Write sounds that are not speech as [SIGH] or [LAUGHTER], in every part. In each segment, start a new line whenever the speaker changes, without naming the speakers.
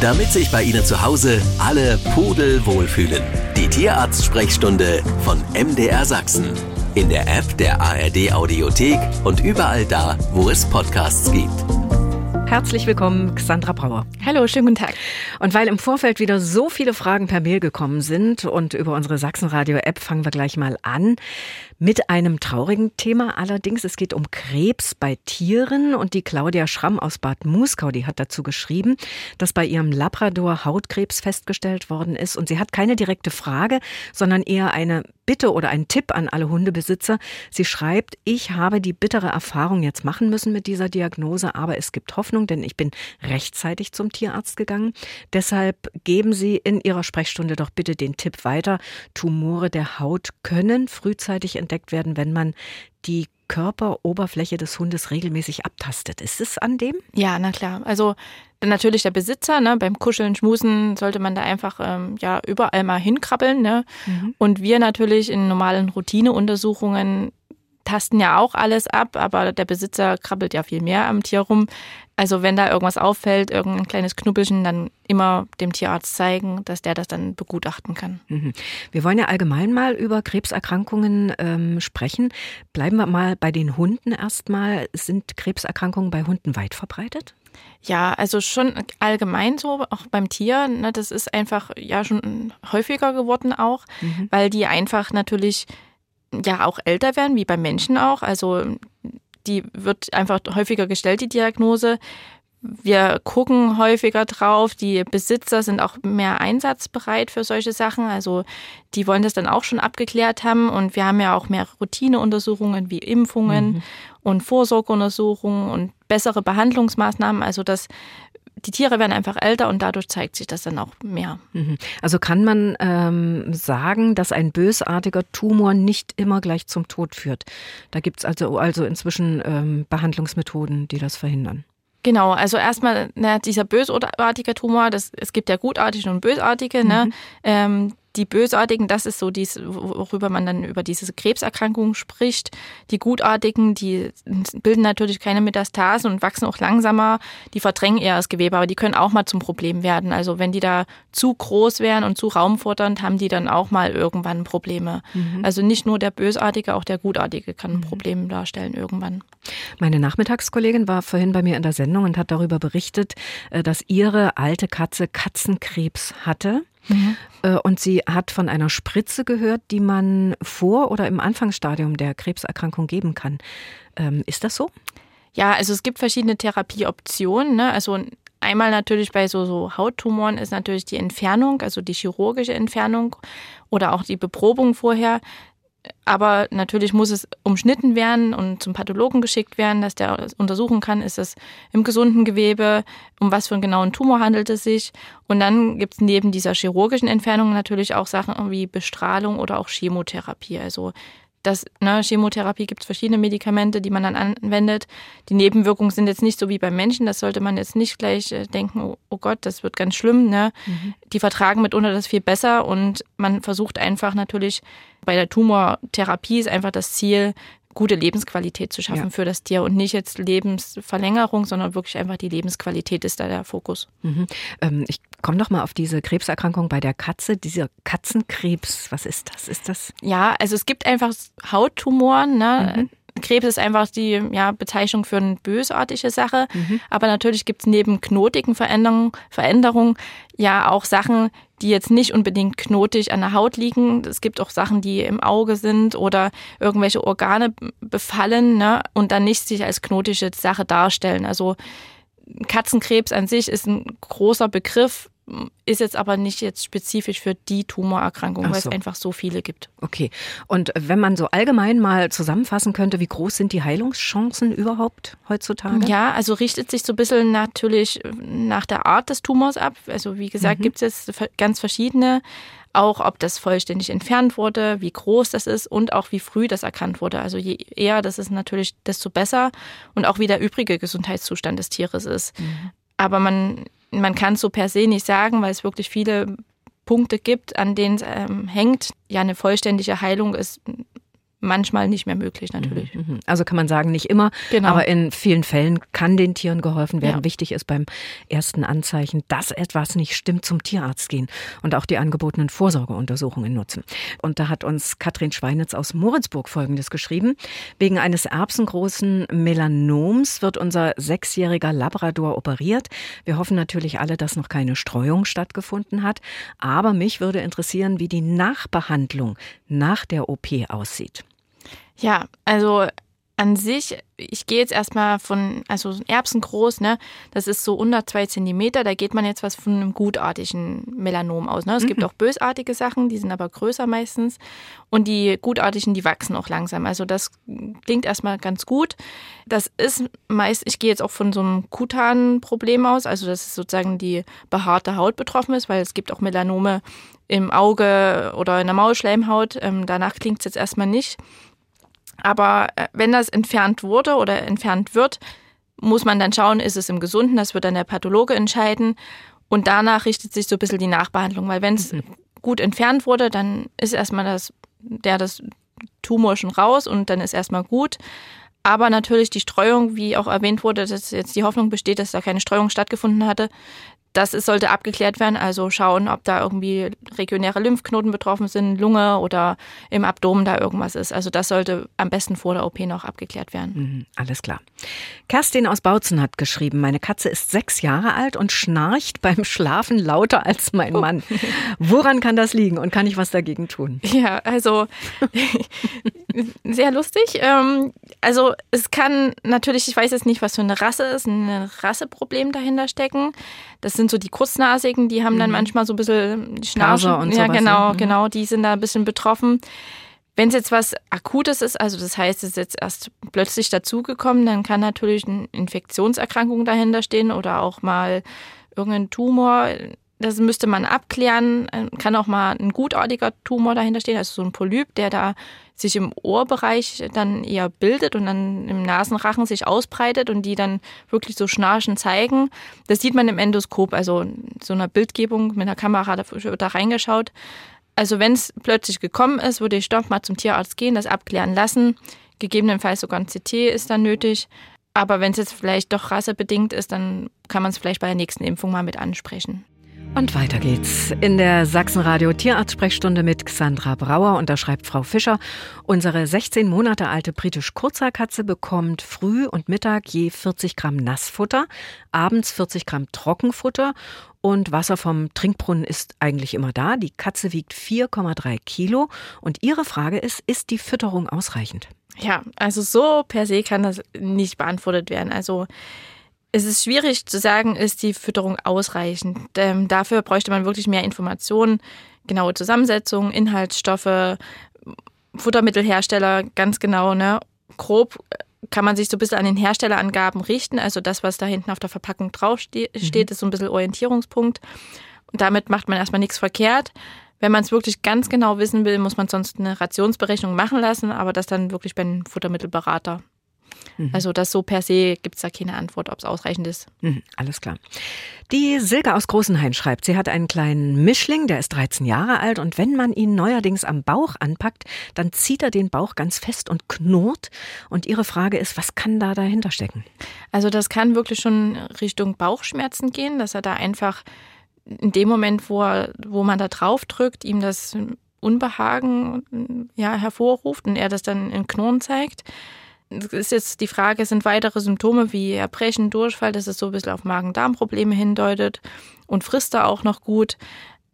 damit sich bei Ihnen zu Hause alle Pudel wohlfühlen. Die Tierarzt-Sprechstunde von MDR Sachsen. In der App der ARD Audiothek und überall da, wo es Podcasts gibt.
Herzlich willkommen, Xandra Brauer.
Hallo, schönen guten Tag.
Und weil im Vorfeld wieder so viele Fragen per Mail gekommen sind und über unsere Sachsenradio-App fangen wir gleich mal an mit einem traurigen Thema. Allerdings, es geht um Krebs bei Tieren und die Claudia Schramm aus Bad Muskau, die hat dazu geschrieben, dass bei ihrem Labrador Hautkrebs festgestellt worden ist und sie hat keine direkte Frage, sondern eher eine Bitte oder ein Tipp an alle Hundebesitzer. Sie schreibt, ich habe die bittere Erfahrung jetzt machen müssen mit dieser Diagnose, aber es gibt Hoffnung, denn ich bin rechtzeitig zum Tierarzt gegangen. Deshalb geben Sie in Ihrer Sprechstunde doch bitte den Tipp weiter. Tumore der Haut können frühzeitig entdeckt werden, wenn man die Körperoberfläche des Hundes regelmäßig abtastet. Ist es an dem?
Ja, na klar. Also natürlich der Besitzer, ne, beim Kuscheln, Schmusen sollte man da einfach ähm, ja überall mal hinkrabbeln. Ne? Mhm. Und wir natürlich in normalen Routineuntersuchungen tasten ja auch alles ab, aber der Besitzer krabbelt ja viel mehr am Tier rum. Also wenn da irgendwas auffällt, irgendein kleines Knubbelchen, dann immer dem Tierarzt zeigen, dass der das dann begutachten kann.
Mhm. Wir wollen ja allgemein mal über Krebserkrankungen ähm, sprechen. Bleiben wir mal bei den Hunden erstmal. Sind Krebserkrankungen bei Hunden weit verbreitet?
Ja, also schon allgemein so, auch beim Tier. Ne, das ist einfach ja schon häufiger geworden auch, mhm. weil die einfach natürlich ja auch älter werden, wie beim Menschen auch. Also die wird einfach häufiger gestellt, die Diagnose. Wir gucken häufiger drauf. Die Besitzer sind auch mehr einsatzbereit für solche Sachen. Also die wollen das dann auch schon abgeklärt haben. Und wir haben ja auch mehr Routineuntersuchungen wie Impfungen mhm. und Vorsorgeuntersuchungen und bessere Behandlungsmaßnahmen. Also das die Tiere werden einfach älter und dadurch zeigt sich das dann auch mehr.
Mhm. Also kann man ähm, sagen, dass ein bösartiger Tumor nicht immer gleich zum Tod führt. Da gibt es also, also inzwischen ähm, Behandlungsmethoden, die das verhindern.
Genau, also erstmal na, dieser bösartige Tumor, das, es gibt ja gutartige und bösartige. Ne? Mhm. Ne? Ähm, die Bösartigen, das ist so dies, worüber man dann über diese Krebserkrankung spricht. Die Gutartigen, die bilden natürlich keine Metastasen und wachsen auch langsamer. Die verdrängen eher das Gewebe, aber die können auch mal zum Problem werden. Also wenn die da zu groß wären und zu raumfordernd, haben die dann auch mal irgendwann Probleme. Mhm. Also nicht nur der Bösartige, auch der Gutartige kann ein mhm. Problem darstellen irgendwann.
Meine Nachmittagskollegin war vorhin bei mir in der Sendung und hat darüber berichtet, äh, dass ihre alte Katze Katzenkrebs hatte. Mhm. Und sie hat von einer Spritze gehört, die man vor oder im Anfangsstadium der Krebserkrankung geben kann. Ähm, ist das so?
Ja, also es gibt verschiedene Therapieoptionen. Ne? Also einmal natürlich bei so, so Hauttumoren ist natürlich die Entfernung, also die chirurgische Entfernung oder auch die Beprobung vorher. Aber natürlich muss es umschnitten werden und zum Pathologen geschickt werden, dass der untersuchen kann, ist es im gesunden Gewebe, um was für einen genauen Tumor handelt es sich. Und dann gibt es neben dieser chirurgischen Entfernung natürlich auch Sachen wie Bestrahlung oder auch Chemotherapie. Also das, ne, Chemotherapie gibt es verschiedene Medikamente, die man dann anwendet. Die Nebenwirkungen sind jetzt nicht so wie beim Menschen. Das sollte man jetzt nicht gleich äh, denken, oh, oh, Gott, das wird ganz schlimm. Ne? Mhm. Die vertragen mitunter das viel besser und man versucht einfach natürlich bei der Tumortherapie ist einfach das Ziel, gute Lebensqualität zu schaffen ja. für das Tier und nicht jetzt Lebensverlängerung, sondern wirklich einfach die Lebensqualität ist da der Fokus.
Mhm. Ähm, ich komme noch mal auf diese Krebserkrankung bei der Katze, dieser Katzenkrebs. Was ist das? Ist das?
Ja, also es gibt einfach Hauttumoren. Ne? Mhm. Krebs ist einfach die ja, Bezeichnung für eine bösartige Sache. Mhm. Aber natürlich gibt es neben knotigen Veränderungen, Veränderungen ja auch Sachen, die jetzt nicht unbedingt knotig an der Haut liegen. Es gibt auch Sachen, die im Auge sind oder irgendwelche Organe befallen ne, und dann nicht sich als knotische Sache darstellen. Also Katzenkrebs an sich ist ein großer Begriff ist jetzt aber nicht jetzt spezifisch für die Tumorerkrankung, so. weil es einfach so viele gibt.
Okay. Und wenn man so allgemein mal zusammenfassen könnte, wie groß sind die Heilungschancen überhaupt heutzutage?
Ja, also richtet sich so ein bisschen natürlich nach der Art des Tumors ab. Also wie gesagt, mhm. gibt es jetzt ganz verschiedene. Auch ob das vollständig entfernt wurde, wie groß das ist und auch wie früh das erkannt wurde. Also je eher das ist natürlich, desto besser und auch wie der übrige Gesundheitszustand des Tieres ist. Mhm. Aber man man kann so per se nicht sagen, weil es wirklich viele Punkte gibt, an denen es ähm, hängt. Ja, eine vollständige Heilung ist manchmal nicht mehr möglich natürlich.
Mhm, mhm. Also kann man sagen, nicht immer, genau. aber in vielen Fällen kann den Tieren geholfen werden. Ja. Wichtig ist beim ersten Anzeichen, dass etwas nicht stimmt, zum Tierarzt gehen und auch die angebotenen Vorsorgeuntersuchungen nutzen. Und da hat uns Katrin Schweinitz aus Moritzburg Folgendes geschrieben. Wegen eines erbsengroßen Melanoms wird unser sechsjähriger Labrador operiert. Wir hoffen natürlich alle, dass noch keine Streuung stattgefunden hat. Aber mich würde interessieren, wie die Nachbehandlung nach der OP aussieht.
Ja, also an sich, ich gehe jetzt erstmal von, also Erbsen groß, ne? Das ist so unter zwei Zentimeter. Da geht man jetzt was von einem gutartigen Melanom aus. Ne? Es mhm. gibt auch bösartige Sachen, die sind aber größer meistens. Und die gutartigen, die wachsen auch langsam. Also das klingt erstmal ganz gut. Das ist meist, ich gehe jetzt auch von so einem kutanen Problem aus, also dass sozusagen die behaarte Haut betroffen ist, weil es gibt auch Melanome im Auge oder in der Maulschleimhaut. Ähm, danach klingt es jetzt erstmal nicht. Aber äh, wenn das entfernt wurde oder entfernt wird, muss man dann schauen, ist es im Gesunden, das wird dann der Pathologe entscheiden. Und danach richtet sich so ein bisschen die Nachbehandlung, weil wenn es mhm. gut entfernt wurde, dann ist erstmal das, der das Tumor schon raus und dann ist erstmal gut. Aber natürlich die Streuung, wie auch erwähnt wurde, dass jetzt die Hoffnung besteht, dass da keine Streuung stattgefunden hatte, das ist, sollte abgeklärt werden, also schauen, ob da irgendwie regionäre Lymphknoten betroffen sind, Lunge oder im Abdomen da irgendwas ist. Also das sollte am besten vor der OP noch abgeklärt werden.
Mhm, alles klar. Kerstin aus Bautzen hat geschrieben, meine Katze ist sechs Jahre alt und schnarcht beim Schlafen lauter als mein oh. Mann. Woran kann das liegen und kann ich was dagegen tun?
Ja, also [LAUGHS] sehr lustig. Ähm, also es kann natürlich, ich weiß jetzt nicht, was für eine Rasse ist, ein Rasseproblem dahinter stecken. Das sind so die Kurznasigen, die haben mhm. dann manchmal so ein bisschen Schnauze.
und
Ja, genau, mhm. genau, die sind da ein bisschen betroffen. Wenn es jetzt was Akutes ist, also das heißt, es ist jetzt erst plötzlich dazugekommen, dann kann natürlich eine Infektionserkrankung dahinter stehen oder auch mal irgendein Tumor. Das müsste man abklären. Kann auch mal ein gutartiger Tumor dahinter stehen, also so ein Polyp, der da sich im Ohrbereich dann eher bildet und dann im Nasenrachen sich ausbreitet und die dann wirklich so Schnarchen zeigen. Das sieht man im Endoskop, also so einer Bildgebung mit einer Kamera da, da reingeschaut. Also wenn es plötzlich gekommen ist, würde ich doch mal zum Tierarzt gehen, das abklären lassen. Gegebenenfalls sogar ein CT ist dann nötig. Aber wenn es jetzt vielleicht doch rassebedingt ist, dann kann man es vielleicht bei der nächsten Impfung mal mit ansprechen.
Und weiter geht's. In der Sachsenradio Tierarzt-Sprechstunde mit Xandra Brauer und da schreibt Frau Fischer, unsere 16 Monate alte britisch Kurzhaarkatze bekommt früh und Mittag je 40 Gramm Nassfutter, abends 40 Gramm Trockenfutter und Wasser vom Trinkbrunnen ist eigentlich immer da. Die Katze wiegt 4,3 Kilo und ihre Frage ist, ist die Fütterung ausreichend?
Ja, also so per se kann das nicht beantwortet werden. Also es ist schwierig zu sagen, ist die Fütterung ausreichend. Ähm, dafür bräuchte man wirklich mehr Informationen, genaue Zusammensetzung, Inhaltsstoffe, Futtermittelhersteller, ganz genau. Ne? Grob äh, kann man sich so ein bisschen an den Herstellerangaben richten. Also das, was da hinten auf der Verpackung draufsteht, mhm. ist so ein bisschen Orientierungspunkt. Und damit macht man erstmal nichts verkehrt. Wenn man es wirklich ganz genau wissen will, muss man sonst eine Rationsberechnung machen lassen, aber das dann wirklich beim Futtermittelberater. Mhm. Also das so per se gibt es da keine Antwort, ob es ausreichend ist.
Mhm, alles klar. Die Silke aus Großenhain schreibt, sie hat einen kleinen Mischling, der ist 13 Jahre alt und wenn man ihn neuerdings am Bauch anpackt, dann zieht er den Bauch ganz fest und knurrt. Und ihre Frage ist, was kann da dahinter stecken?
Also das kann wirklich schon Richtung Bauchschmerzen gehen, dass er da einfach in dem Moment, wo, er, wo man da drauf drückt, ihm das Unbehagen ja, hervorruft und er das dann in Knurren zeigt ist jetzt die Frage, sind weitere Symptome wie Erbrechen, Durchfall, dass es so ein bisschen auf Magen-Darm-Probleme hindeutet und frisst er auch noch gut.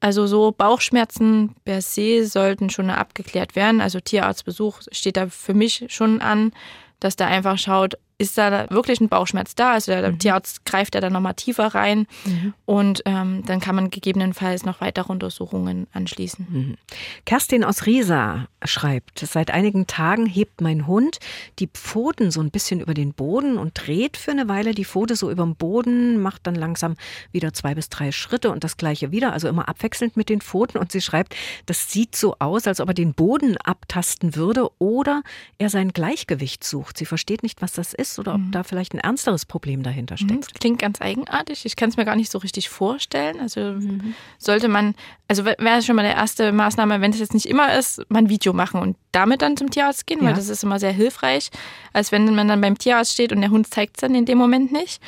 Also so Bauchschmerzen per se sollten schon abgeklärt werden. Also Tierarztbesuch steht da für mich schon an, dass da einfach schaut, ist da wirklich ein Bauchschmerz da. Also der mhm. Tierarzt greift ja dann nochmal tiefer rein mhm. und ähm, dann kann man gegebenenfalls noch weitere Untersuchungen anschließen. Mhm.
Kerstin aus Riesa schreibt, seit einigen Tagen hebt mein Hund die Pfoten so ein bisschen über den Boden und dreht für eine Weile die Pfote so über dem Boden, macht dann langsam wieder zwei bis drei Schritte und das gleiche wieder, also immer abwechselnd mit den Pfoten. Und sie schreibt, das sieht so aus, als ob er den Boden abtasten würde oder er sein Gleichgewicht sucht. Sie versteht nicht, was das ist ist oder ob mhm. da vielleicht ein ernsteres Problem dahinter mhm, steckt.
Das klingt ganz eigenartig. Ich kann es mir gar nicht so richtig vorstellen. Also mhm. sollte man, also wäre schon mal der erste Maßnahme, wenn es jetzt nicht immer ist, mal ein Video machen und damit dann zum Tierarzt gehen, ja. weil das ist immer sehr hilfreich, als wenn man dann beim Tierarzt steht und der Hund zeigt es dann in dem Moment nicht.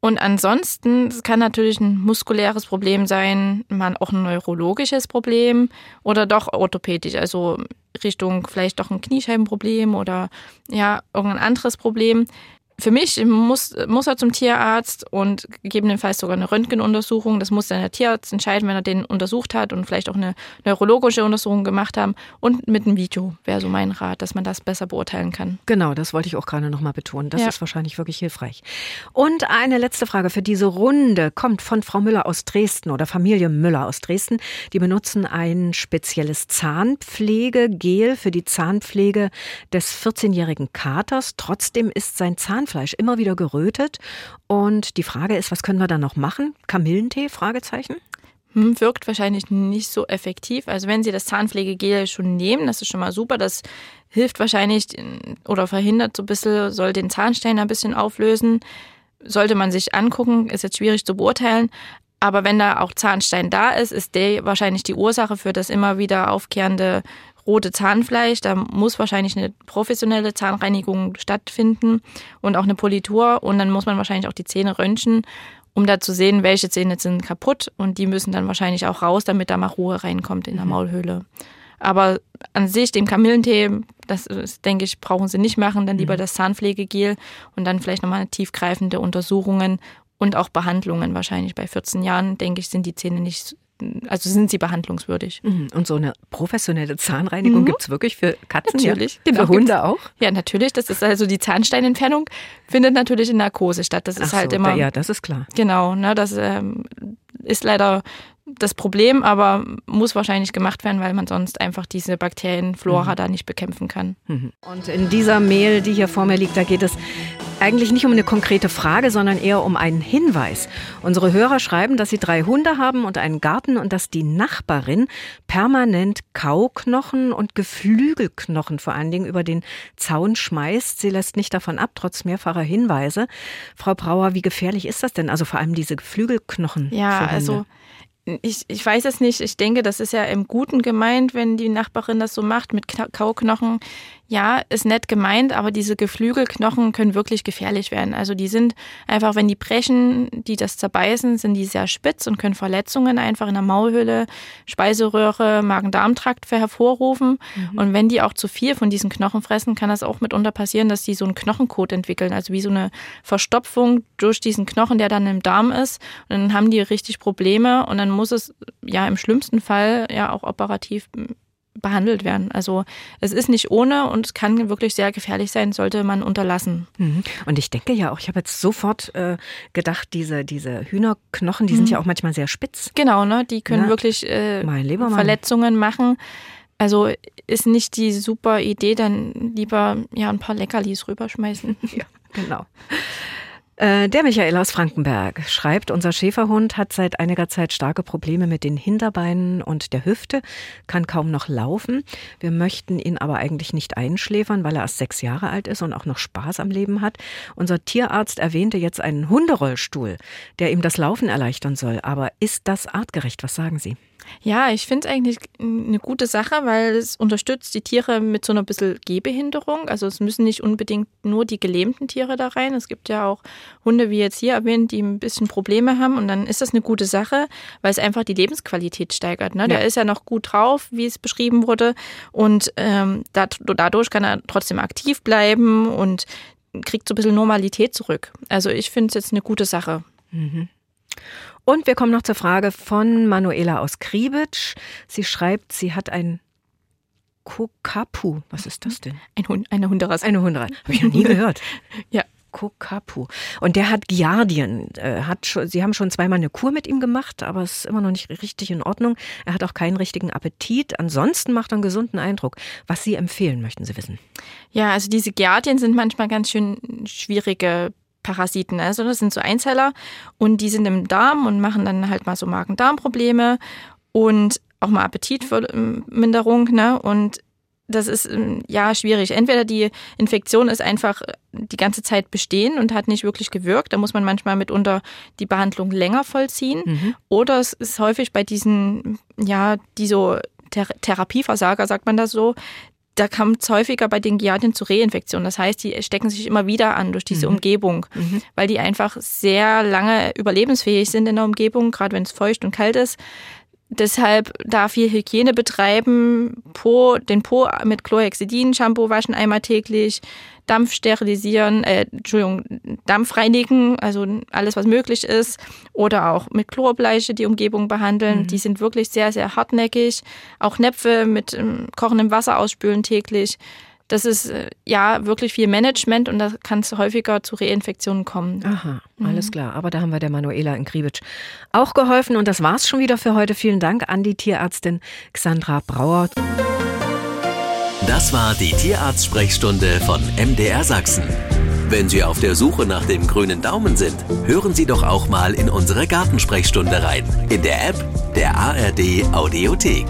Und ansonsten, es kann natürlich ein muskuläres Problem sein, man auch ein neurologisches Problem oder doch orthopädisch, also Richtung vielleicht doch ein Kniescheibenproblem oder ja, irgendein anderes Problem für mich muss, muss er zum Tierarzt und gegebenenfalls sogar eine Röntgenuntersuchung. Das muss dann der Tierarzt entscheiden, wenn er den untersucht hat und vielleicht auch eine neurologische Untersuchung gemacht haben. Und mit einem Video wäre so mein Rat, dass man das besser beurteilen kann.
Genau, das wollte ich auch gerade nochmal betonen. Das ja. ist wahrscheinlich wirklich hilfreich. Und eine letzte Frage für diese Runde kommt von Frau Müller aus Dresden oder Familie Müller aus Dresden. Die benutzen ein spezielles Zahnpflegegel für die Zahnpflege des 14-jährigen Katers. Trotzdem ist sein Zahnpflege Zahnfleisch immer wieder gerötet. Und die Frage ist, was können wir da noch machen? Kamillentee? Fragezeichen?
Hm, wirkt wahrscheinlich nicht so effektiv. Also wenn Sie das Zahnpflegegel schon nehmen, das ist schon mal super. Das hilft wahrscheinlich oder verhindert so ein bisschen, soll den Zahnstein ein bisschen auflösen. Sollte man sich angucken, ist jetzt schwierig zu beurteilen. Aber wenn da auch Zahnstein da ist, ist der wahrscheinlich die Ursache für das immer wieder aufkehrende rote Zahnfleisch. Da muss wahrscheinlich eine professionelle Zahnreinigung stattfinden und auch eine Politur. Und dann muss man wahrscheinlich auch die Zähne röntgen, um da zu sehen, welche Zähne sind kaputt. Und die müssen dann wahrscheinlich auch raus, damit da mal Ruhe reinkommt in der mhm. Maulhöhle. Aber an sich, den Kamillentee, das, das denke ich, brauchen Sie nicht machen. Dann lieber mhm. das Zahnpflegegel und dann vielleicht nochmal tiefgreifende Untersuchungen und auch Behandlungen. Wahrscheinlich bei 14 Jahren, denke ich, sind die Zähne nicht also sind sie behandlungswürdig.
Mhm. Und so eine professionelle Zahnreinigung mhm. gibt es wirklich für Katzen?
Natürlich.
Ja? Genau, für Hunde auch?
Ja, natürlich. Das ist also die Zahnsteinentfernung findet natürlich in Narkose statt. Das ist Ach halt so, immer.
Ja, das ist klar.
Genau, ne, das ähm, ist leider das Problem, aber muss wahrscheinlich gemacht werden, weil man sonst einfach diese Bakterienflora mhm. da nicht bekämpfen kann.
Mhm. Und in dieser Mail, die hier vor mir liegt, da geht es eigentlich nicht um eine konkrete Frage, sondern eher um einen Hinweis. Unsere Hörer schreiben, dass sie drei Hunde haben und einen Garten und dass die Nachbarin permanent Kauknochen und Geflügelknochen vor allen Dingen über den Zaun schmeißt. Sie lässt nicht davon ab, trotz mehrfacher Hinweise. Frau Brauer, wie gefährlich ist das denn? Also vor allem diese Geflügelknochen.
Ja, also ich, ich weiß es nicht. Ich denke, das ist ja im Guten gemeint, wenn die Nachbarin das so macht mit Kauknochen ja, ist nett gemeint, aber diese Geflügelknochen können wirklich gefährlich werden. Also die sind einfach, wenn die brechen, die das zerbeißen, sind die sehr spitz und können Verletzungen einfach in der Maulhülle, Speiseröhre, Magen-Darm-Trakt hervorrufen. Mhm. Und wenn die auch zu viel von diesen Knochen fressen, kann das auch mitunter passieren, dass die so einen Knochenkot entwickeln, also wie so eine Verstopfung durch diesen Knochen, der dann im Darm ist. Und dann haben die richtig Probleme und dann muss es ja im schlimmsten Fall ja auch operativ behandelt werden. Also es ist nicht ohne und es kann wirklich sehr gefährlich sein, sollte man unterlassen.
Mhm. Und ich denke ja auch, ich habe jetzt sofort äh, gedacht, diese, diese Hühnerknochen, die mhm. sind ja auch manchmal sehr spitz.
Genau, ne? die können Na, wirklich äh, Verletzungen machen. Also ist nicht die super Idee, dann lieber ja ein paar Leckerlis rüberschmeißen. [LAUGHS]
ja, genau. Äh, der Michael aus Frankenberg schreibt, unser Schäferhund hat seit einiger Zeit starke Probleme mit den Hinterbeinen und der Hüfte, kann kaum noch laufen. Wir möchten ihn aber eigentlich nicht einschläfern, weil er erst sechs Jahre alt ist und auch noch Spaß am Leben hat. Unser Tierarzt erwähnte jetzt einen Hunderollstuhl, der ihm das Laufen erleichtern soll. Aber ist das artgerecht? Was sagen Sie?
Ja, ich finde es eigentlich eine gute Sache, weil es unterstützt die Tiere mit so einer bisschen Gehbehinderung. Also es müssen nicht unbedingt nur die gelähmten Tiere da rein. Es gibt ja auch Hunde, wie jetzt hier erwähnt, die ein bisschen Probleme haben. Und dann ist das eine gute Sache, weil es einfach die Lebensqualität steigert. Ne? Ja. Der ist ja noch gut drauf, wie es beschrieben wurde. Und ähm, dadurch kann er trotzdem aktiv bleiben und kriegt so ein bisschen Normalität zurück. Also ich finde es jetzt eine gute Sache. Mhm.
Und wir kommen noch zur Frage von Manuela aus Kriebitsch. Sie schreibt, sie hat ein Kokapu. Was ist das denn?
Ein Hund, eine Hunderasse.
Eine Hunderasse. Habe ich noch nie gehört. [LAUGHS]
ja.
Kokapu. Und der hat Giardien. Äh, hat schon, Sie haben schon zweimal eine Kur mit ihm gemacht, aber es ist immer noch nicht richtig in Ordnung. Er hat auch keinen richtigen Appetit. Ansonsten macht er einen gesunden Eindruck. Was Sie empfehlen, möchten Sie wissen?
Ja, also diese Giardien sind manchmal ganz schön schwierige Parasiten. Also das sind so Einzeller und die sind im Darm und machen dann halt mal so Magen-Darm-Probleme und auch mal Appetitminderung. Ne? Und das ist ähm, ja schwierig. Entweder die Infektion ist einfach die ganze Zeit bestehen und hat nicht wirklich gewirkt. Da muss man manchmal mitunter die Behandlung länger vollziehen. Mhm. Oder es ist häufig bei diesen, ja, die so Ther Therapieversager, sagt man das so, da kommt es häufiger bei den Giardien zu Reinfektionen. Das heißt, die stecken sich immer wieder an durch diese mhm. Umgebung, mhm. weil die einfach sehr lange überlebensfähig sind in der Umgebung, gerade wenn es feucht und kalt ist. Deshalb da viel Hygiene betreiben, po, den Po mit Chlorhexidin, Shampoo waschen einmal täglich, Dampf sterilisieren, äh, Entschuldigung, Dampf reinigen, also alles, was möglich ist. Oder auch mit Chlorbleiche die Umgebung behandeln. Mhm. Die sind wirklich sehr, sehr hartnäckig. Auch Näpfe mit ähm, kochendem Wasser ausspülen täglich. Das ist äh, ja wirklich viel Management und da kann es häufiger zu Reinfektionen kommen.
Aha, alles mhm. klar. Aber da haben wir der Manuela in Kriwitsch auch geholfen. Und das war's schon wieder für heute. Vielen Dank an die Tierärztin Xandra Brauer.
Das war die Tierarzt-Sprechstunde von MDR Sachsen. Wenn Sie auf der Suche nach dem grünen Daumen sind, hören Sie doch auch mal in unsere Gartensprechstunde rein. In der App der ARD Audiothek.